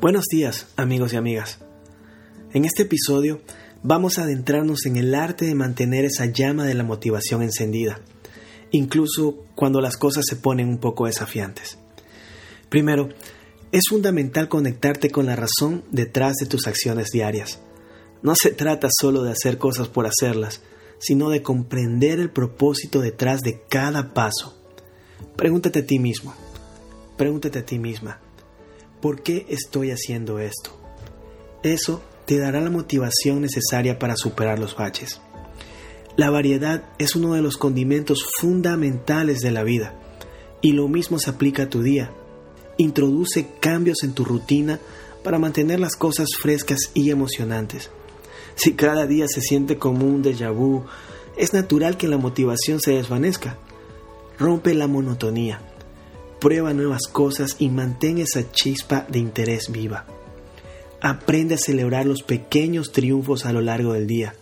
Buenos días, amigos y amigas. En este episodio vamos a adentrarnos en el arte de mantener esa llama de la motivación encendida, incluso cuando las cosas se ponen un poco desafiantes. Primero, es fundamental conectarte con la razón detrás de tus acciones diarias. No se trata solo de hacer cosas por hacerlas, sino de comprender el propósito detrás de cada paso. Pregúntate a ti mismo, pregúntate a ti misma, ¿por qué estoy haciendo esto? Eso te dará la motivación necesaria para superar los baches. La variedad es uno de los condimentos fundamentales de la vida, y lo mismo se aplica a tu día. Introduce cambios en tu rutina para mantener las cosas frescas y emocionantes. Si cada día se siente como un déjà vu, es natural que la motivación se desvanezca. Rompe la monotonía. Prueba nuevas cosas y mantén esa chispa de interés viva. Aprende a celebrar los pequeños triunfos a lo largo del día.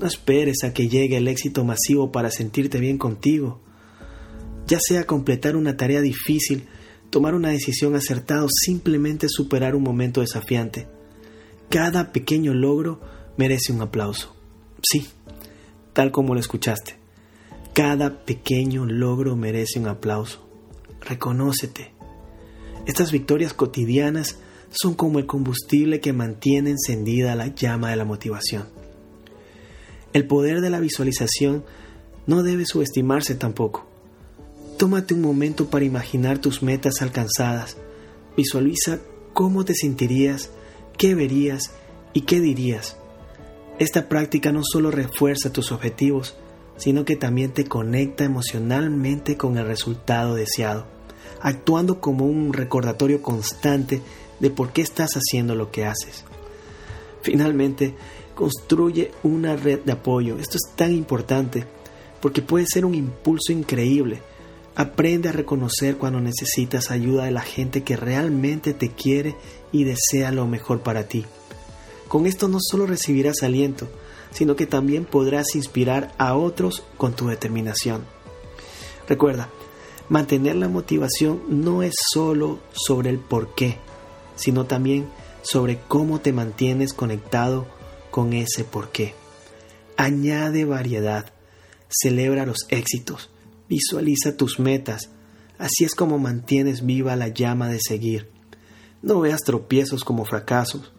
No esperes a que llegue el éxito masivo para sentirte bien contigo. Ya sea completar una tarea difícil, tomar una decisión acertada o simplemente superar un momento desafiante. Cada pequeño logro merece un aplauso. Sí, tal como lo escuchaste. Cada pequeño logro merece un aplauso. Reconócete. Estas victorias cotidianas son como el combustible que mantiene encendida la llama de la motivación. El poder de la visualización no debe subestimarse tampoco. Tómate un momento para imaginar tus metas alcanzadas. Visualiza cómo te sentirías, qué verías y qué dirías. Esta práctica no solo refuerza tus objetivos, sino que también te conecta emocionalmente con el resultado deseado, actuando como un recordatorio constante de por qué estás haciendo lo que haces. Finalmente, construye una red de apoyo. Esto es tan importante porque puede ser un impulso increíble. Aprende a reconocer cuando necesitas ayuda de la gente que realmente te quiere y desea lo mejor para ti. Con esto no solo recibirás aliento, sino que también podrás inspirar a otros con tu determinación. Recuerda, mantener la motivación no es solo sobre el por qué, sino también sobre cómo te mantienes conectado con ese por qué. Añade variedad, celebra los éxitos, visualiza tus metas, así es como mantienes viva la llama de seguir. No veas tropiezos como fracasos,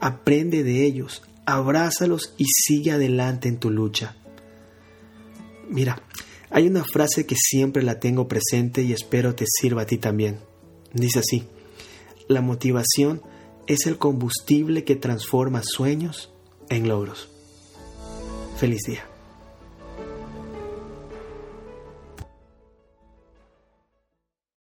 aprende de ellos, abrázalos y sigue adelante en tu lucha. Mira, hay una frase que siempre la tengo presente y espero te sirva a ti también. Dice así, la motivación es el combustible que transforma sueños en logros. Feliz día.